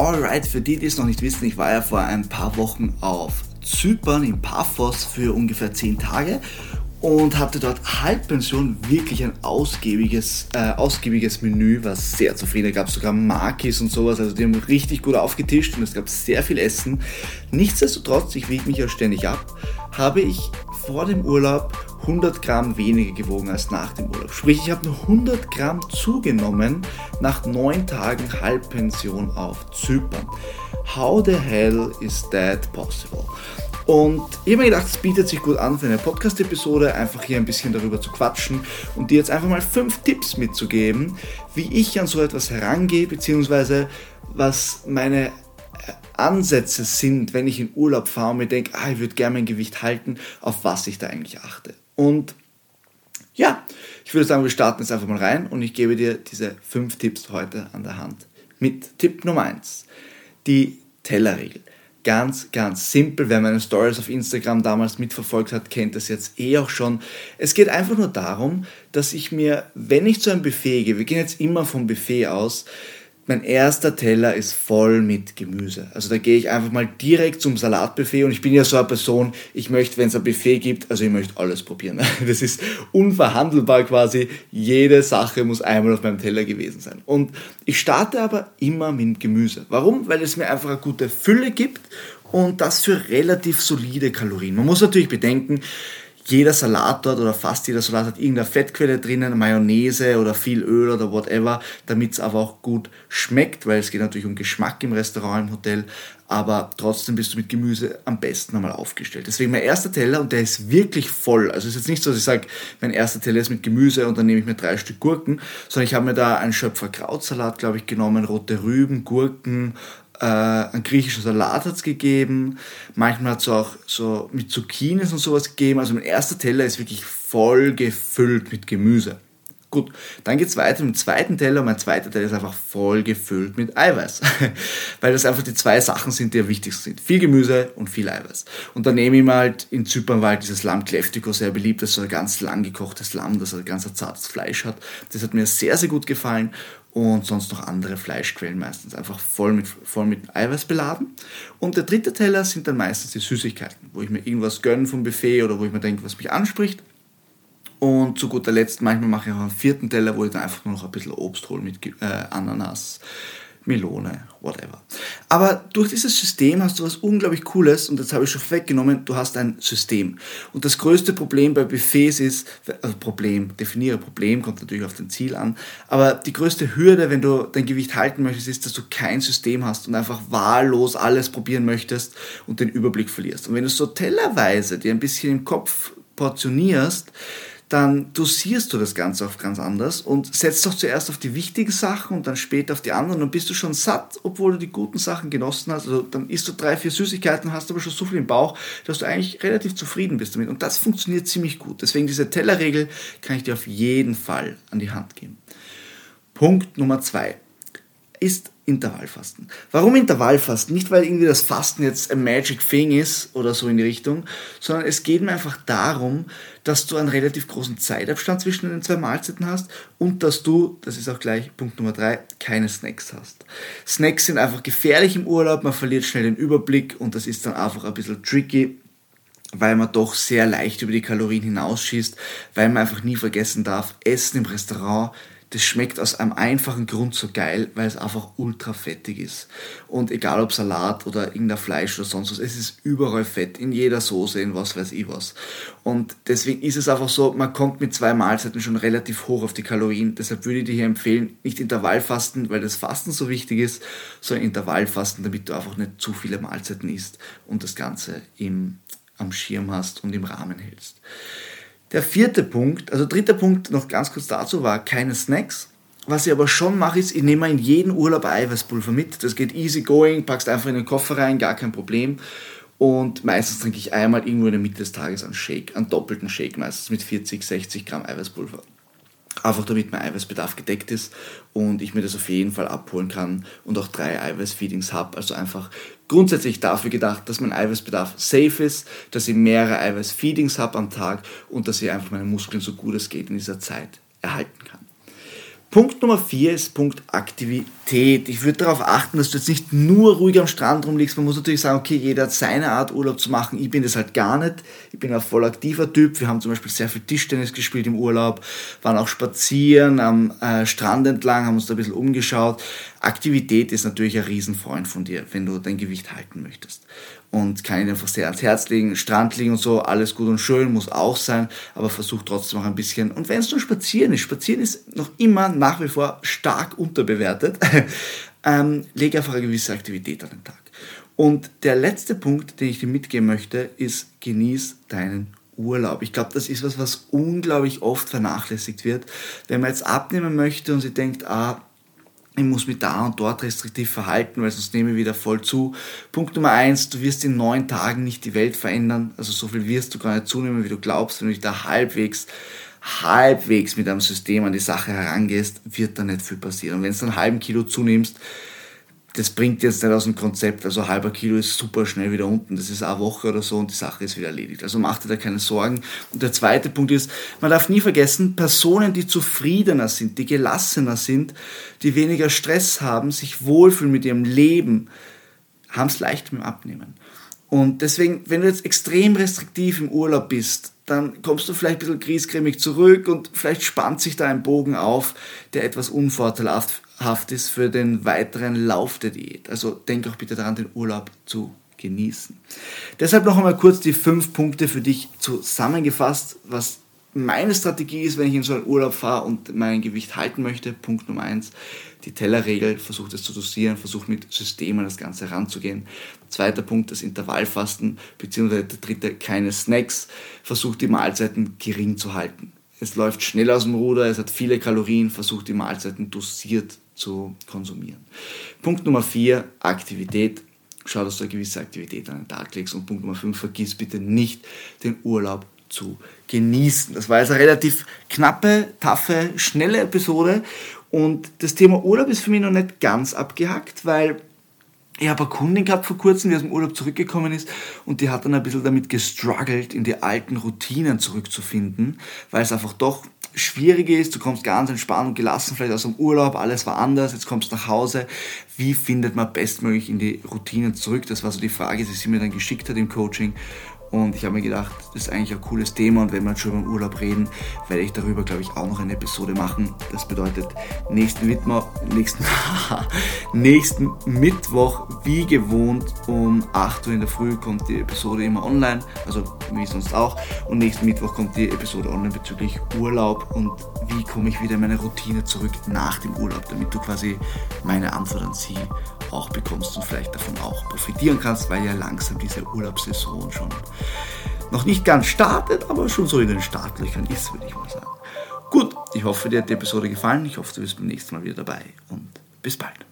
Alright, für die, die es noch nicht wissen, ich war ja vor ein paar Wochen auf Zypern in Paphos für ungefähr 10 Tage und hatte dort Halbpension wirklich ein ausgiebiges, äh, ausgiebiges Menü, war sehr zufrieden. Da gab es sogar Makis und sowas, also die haben richtig gut aufgetischt und es gab sehr viel Essen. Nichtsdestotrotz, ich wiege mich ja ständig ab, habe ich vor dem Urlaub 100 Gramm weniger gewogen als nach dem Urlaub. Sprich, ich habe nur 100 Gramm zugenommen nach 9 Tagen Halbpension auf Zypern. How the hell is that possible? Und ich habe mir gedacht, es bietet sich gut an für eine Podcast-Episode, einfach hier ein bisschen darüber zu quatschen und dir jetzt einfach mal fünf Tipps mitzugeben, wie ich an so etwas herangehe, beziehungsweise was meine Ansätze sind, wenn ich in Urlaub fahre und mir denke, ah, ich würde gerne mein Gewicht halten, auf was ich da eigentlich achte. Und ja, ich würde sagen, wir starten jetzt einfach mal rein und ich gebe dir diese fünf Tipps heute an der Hand. Mit Tipp Nummer eins: die Tellerregel. Ganz, ganz simpel. Wer meine Stories auf Instagram damals mitverfolgt hat, kennt das jetzt eh auch schon. Es geht einfach nur darum, dass ich mir, wenn ich zu einem Buffet gehe, wir gehen jetzt immer vom Buffet aus, mein erster Teller ist voll mit Gemüse. Also da gehe ich einfach mal direkt zum Salatbuffet und ich bin ja so eine Person, ich möchte, wenn es ein Buffet gibt, also ich möchte alles probieren. Das ist unverhandelbar quasi. Jede Sache muss einmal auf meinem Teller gewesen sein. Und ich starte aber immer mit Gemüse. Warum? Weil es mir einfach eine gute Fülle gibt und das für relativ solide Kalorien. Man muss natürlich bedenken, jeder Salat dort oder fast jeder Salat hat irgendeine Fettquelle drinnen, Mayonnaise oder viel Öl oder whatever, damit es aber auch gut schmeckt, weil es geht natürlich um Geschmack im Restaurant, im Hotel, aber trotzdem bist du mit Gemüse am besten einmal aufgestellt. Deswegen mein erster Teller und der ist wirklich voll. Also es ist jetzt nicht so, dass ich sage, mein erster Teller ist mit Gemüse und dann nehme ich mir drei Stück Gurken, sondern ich habe mir da einen Schöpfer Krautsalat, glaube ich, genommen, rote Rüben, Gurken, äh, einen griechischen Salat hat es gegeben. Manchmal hat es auch so mit Zucchinis und sowas gegeben. Also mein erster Teller ist wirklich voll gefüllt mit Gemüse. Gut, dann geht es weiter mit dem zweiten Teller. Mein zweiter Teller ist einfach voll gefüllt mit Eiweiß. Weil das einfach die zwei Sachen sind, die am wichtigsten sind. Viel Gemüse und viel Eiweiß. Und dann nehme ich mir halt in Zypern war halt dieses Lamm Kleftico sehr beliebt. Das ist so ein ganz lang gekochtes Lamm, das ein ganz zartes Fleisch hat. Das hat mir sehr, sehr gut gefallen und sonst noch andere Fleischquellen meistens einfach voll mit, voll mit Eiweiß beladen. Und der dritte Teller sind dann meistens die Süßigkeiten, wo ich mir irgendwas gönne vom Buffet oder wo ich mir denke, was mich anspricht. Und zu guter Letzt, manchmal mache ich auch einen vierten Teller, wo ich dann einfach nur noch ein bisschen Obst hole mit äh, Ananas, Melone, whatever. Aber durch dieses System hast du was unglaublich Cooles und das habe ich schon weggenommen, du hast ein System. Und das größte Problem bei Buffets ist, also Problem, definiere Problem, kommt natürlich auf dein Ziel an, aber die größte Hürde, wenn du dein Gewicht halten möchtest, ist, dass du kein System hast und einfach wahllos alles probieren möchtest und den Überblick verlierst. Und wenn du so tellerweise dir ein bisschen im Kopf portionierst, dann dosierst du das Ganze auch ganz anders und setzt doch zuerst auf die wichtigen Sachen und dann später auf die anderen und bist du schon satt, obwohl du die guten Sachen genossen hast. Also dann isst du drei, vier Süßigkeiten, hast aber schon so viel im Bauch, dass du eigentlich relativ zufrieden bist damit. Und das funktioniert ziemlich gut. Deswegen diese Tellerregel kann ich dir auf jeden Fall an die Hand geben. Punkt Nummer zwei ist Intervallfasten. Warum Intervallfasten? Nicht, weil irgendwie das Fasten jetzt ein Magic Thing ist oder so in die Richtung, sondern es geht mir einfach darum, dass du einen relativ großen Zeitabstand zwischen den zwei Mahlzeiten hast und dass du, das ist auch gleich Punkt Nummer drei, keine Snacks hast. Snacks sind einfach gefährlich im Urlaub, man verliert schnell den Überblick und das ist dann einfach ein bisschen tricky weil man doch sehr leicht über die Kalorien hinausschießt, weil man einfach nie vergessen darf, Essen im Restaurant das schmeckt aus einem einfachen Grund so geil, weil es einfach ultra fettig ist. Und egal ob Salat oder irgendein Fleisch oder sonst was, es ist überall Fett, in jeder Soße, in was weiß ich was. Und deswegen ist es einfach so, man kommt mit zwei Mahlzeiten schon relativ hoch auf die Kalorien. Deshalb würde ich dir hier empfehlen, nicht Intervallfasten, weil das Fasten so wichtig ist, sondern Intervallfasten, damit du einfach nicht zu viele Mahlzeiten isst und das Ganze im, am Schirm hast und im Rahmen hältst. Der vierte Punkt, also dritter Punkt noch ganz kurz dazu war keine Snacks. Was ich aber schon mache, ist, ich nehme in jeden Urlaub Eiweißpulver mit. Das geht easy going, packst einfach in den Koffer rein, gar kein Problem. Und meistens trinke ich einmal irgendwo in der Mitte des Tages einen Shake, einen doppelten Shake, meistens mit 40, 60 Gramm Eiweißpulver. Einfach damit mein Eiweißbedarf gedeckt ist und ich mir das auf jeden Fall abholen kann und auch drei Eiweißfeedings habe. Also einfach grundsätzlich dafür gedacht, dass mein Eiweißbedarf safe ist, dass ich mehrere Eiweißfeedings habe am Tag und dass ich einfach meine Muskeln so gut es geht in dieser Zeit erhalten kann. Punkt Nummer 4 ist Punkt Aktivität. Ich würde darauf achten, dass du jetzt nicht nur ruhig am Strand rumliegst. Man muss natürlich sagen, okay, jeder hat seine Art Urlaub zu machen. Ich bin das halt gar nicht. Ich bin ein voll aktiver Typ. Wir haben zum Beispiel sehr viel Tischtennis gespielt im Urlaub, waren auch spazieren am äh, Strand entlang, haben uns da ein bisschen umgeschaut. Aktivität ist natürlich ein Riesenfreund von dir, wenn du dein Gewicht halten möchtest und kann ihn einfach sehr ans Herz legen. Strand liegen und so, alles gut und schön, muss auch sein, aber versuch trotzdem auch ein bisschen. Und wenn es nur spazieren ist, spazieren ist noch immer nach wie vor stark unterbewertet, ähm, leg einfach eine gewisse Aktivität an den Tag. Und der letzte Punkt, den ich dir mitgeben möchte, ist, genieß deinen Urlaub. Ich glaube, das ist was, was unglaublich oft vernachlässigt wird. Wenn man jetzt abnehmen möchte und sie denkt, ah, ich muss mich da und dort restriktiv verhalten, weil sonst nehme ich wieder voll zu. Punkt Nummer eins, du wirst in neun Tagen nicht die Welt verändern. Also so viel wirst du gar nicht zunehmen, wie du glaubst. Wenn du dich da halbwegs, halbwegs mit einem System an die Sache herangehst, wird da nicht viel passieren. Und wenn du einen halben Kilo zunimmst, das bringt jetzt nicht aus dem Konzept. Also halber Kilo ist super schnell wieder unten. Das ist eine Woche oder so und die Sache ist wieder erledigt. Also mach dir da keine Sorgen. Und der zweite Punkt ist, man darf nie vergessen, Personen, die zufriedener sind, die gelassener sind, die weniger Stress haben, sich wohlfühlen mit ihrem Leben, haben es leicht mit dem Abnehmen. Und deswegen, wenn du jetzt extrem restriktiv im Urlaub bist, dann kommst du vielleicht ein bisschen griesgrämig zurück und vielleicht spannt sich da ein Bogen auf, der etwas unvorteilhaft ist für den weiteren Lauf der Diät. Also denk auch bitte daran, den Urlaub zu genießen. Deshalb noch einmal kurz die fünf Punkte für dich zusammengefasst, was meine Strategie ist, wenn ich in so einen Urlaub fahre und mein Gewicht halten möchte. Punkt Nummer eins, die Tellerregel, versuch das zu dosieren, versuch mit Systemen das Ganze heranzugehen. Zweiter Punkt, das Intervallfasten, beziehungsweise der dritte, keine Snacks, versuch die Mahlzeiten gering zu halten. Es läuft schnell aus dem Ruder, es hat viele Kalorien, versuch die Mahlzeiten dosiert zu konsumieren. Punkt Nummer vier, Aktivität. Schau, dass du eine gewisse Aktivität an den Tag legst. Und Punkt Nummer fünf, vergiss bitte nicht den Urlaub zu genießen. Das war jetzt eine relativ knappe, taffe, schnelle Episode. Und das Thema Urlaub ist für mich noch nicht ganz abgehackt, weil ich habe eine Kundin gehabt vor kurzem, die aus dem Urlaub zurückgekommen ist und die hat dann ein bisschen damit gestruggelt, in die alten Routinen zurückzufinden, weil es einfach doch schwierig ist. Du kommst ganz entspannt und gelassen vielleicht aus dem Urlaub, alles war anders, jetzt kommst du nach Hause. Wie findet man bestmöglich in die Routinen zurück? Das war so die Frage, die sie mir dann geschickt hat im Coaching. Und ich habe mir gedacht, das ist eigentlich ein cooles Thema und wenn wir schon beim Urlaub reden, werde ich darüber, glaube ich, auch noch eine Episode machen. Das bedeutet, nächsten Mittwoch, nächsten, nächsten Mittwoch, wie gewohnt, um 8 Uhr in der Früh kommt die Episode immer online, also wie sonst auch. Und nächsten Mittwoch kommt die Episode online bezüglich Urlaub und wie komme ich wieder in meine Routine zurück nach dem Urlaub, damit du quasi meine Antwort an sie auch bekommst und vielleicht davon auch profitieren kannst, weil ja langsam diese Urlaubssaison schon noch nicht ganz startet, aber schon so in den Startlöchern ist, würde ich mal sagen. Gut, ich hoffe, dir hat die Episode gefallen. Ich hoffe, du bist beim nächsten Mal wieder dabei und bis bald.